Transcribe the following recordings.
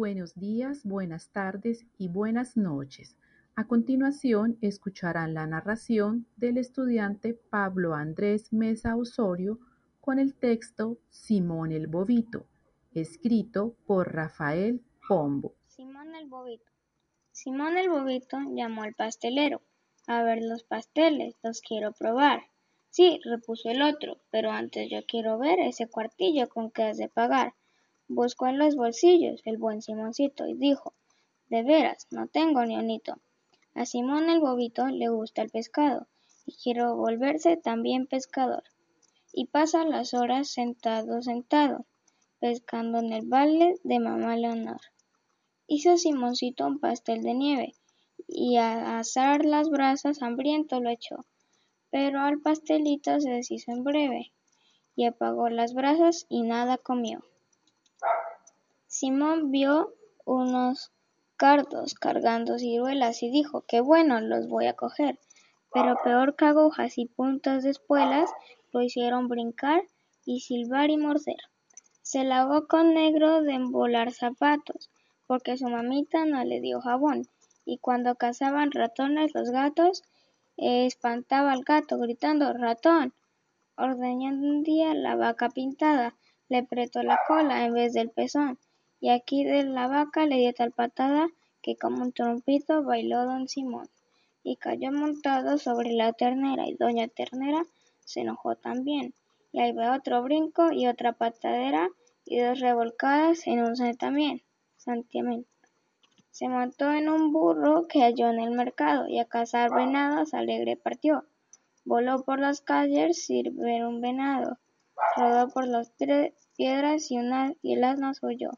Buenos días, buenas tardes y buenas noches. A continuación escucharán la narración del estudiante Pablo Andrés Mesa Osorio con el texto Simón el Bobito, escrito por Rafael Pombo. Simón el Bobito. Simón el llamó al pastelero. A ver los pasteles, los quiero probar. Sí, repuso el otro, pero antes yo quiero ver ese cuartillo con que has de pagar. Buscó en los bolsillos el buen Simoncito y dijo, de veras, no tengo ni unito. A Simón el Bobito le gusta el pescado y quiere volverse también pescador. Y pasa las horas sentado, sentado, pescando en el valle de mamá Leonor. Hizo Simoncito un pastel de nieve y a asar las brasas hambriento lo echó, pero al pastelito se deshizo en breve y apagó las brasas y nada comió. Simón vio unos cardos cargando ciruelas y dijo que bueno, los voy a coger, pero peor que agujas y puntas de espuelas lo hicieron brincar y silbar y morder. Se lavó con negro de embolar zapatos, porque su mamita no le dio jabón, y cuando cazaban ratones los gatos, eh, espantaba al gato gritando ratón. Ordeñando un día la vaca pintada, le apretó la cola en vez del pezón, y aquí de la vaca le dio tal patada que como un trompito bailó don Simón, y cayó montado sobre la ternera, y doña Ternera se enojó también, y ahí va otro brinco y otra patadera, y dos revolcadas en un santiamén. Se montó en un burro que halló en el mercado, y a cazar venados alegre partió. Voló por las calles sin ver un venado, rodó por las piedras y, y el asno huyó.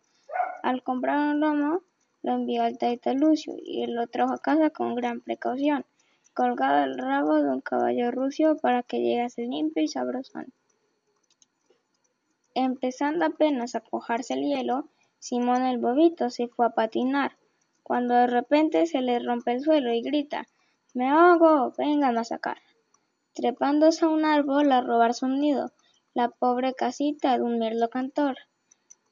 Al comprar un lomo, lo envió al taita Lucio y lo trajo a casa con gran precaución, colgado el rabo de un caballo rucio para que llegase limpio y sabrosón. Empezando apenas a cuajarse el hielo, Simón el bobito se fue a patinar, cuando de repente se le rompe el suelo y grita Me ahogo, vengan a sacar. Trepándose a un árbol a robar su nido, la pobre casita de un mirlo cantor.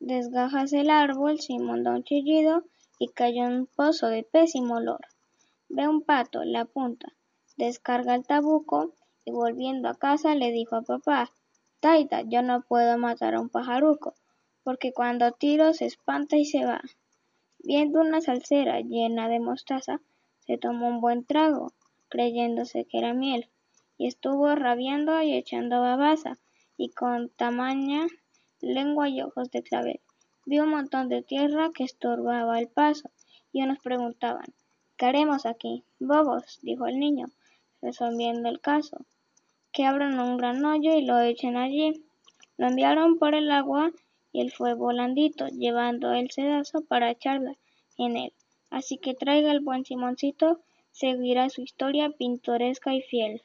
Desgájase el árbol, Simón da un chillido y cayó en un pozo de pésimo olor. Ve un pato, la apunta, descarga el tabuco y volviendo a casa le dijo a papá, Taita, yo no puedo matar a un pajaruco, porque cuando tiro se espanta y se va. Viendo una salsera llena de mostaza, se tomó un buen trago, creyéndose que era miel, y estuvo rabiando y echando babaza, y con tamaña lengua y ojos de clavel. Vio un montón de tierra que estorbaba el paso, y unos preguntaban ¿Qué haremos aquí? Bobos, dijo el niño, resolviendo el caso. Que abran un gran hoyo y lo echen allí. Lo enviaron por el agua y él fue volandito, llevando el sedazo para echarla en él. Así que traiga el buen Simoncito, seguirá su historia pintoresca y fiel.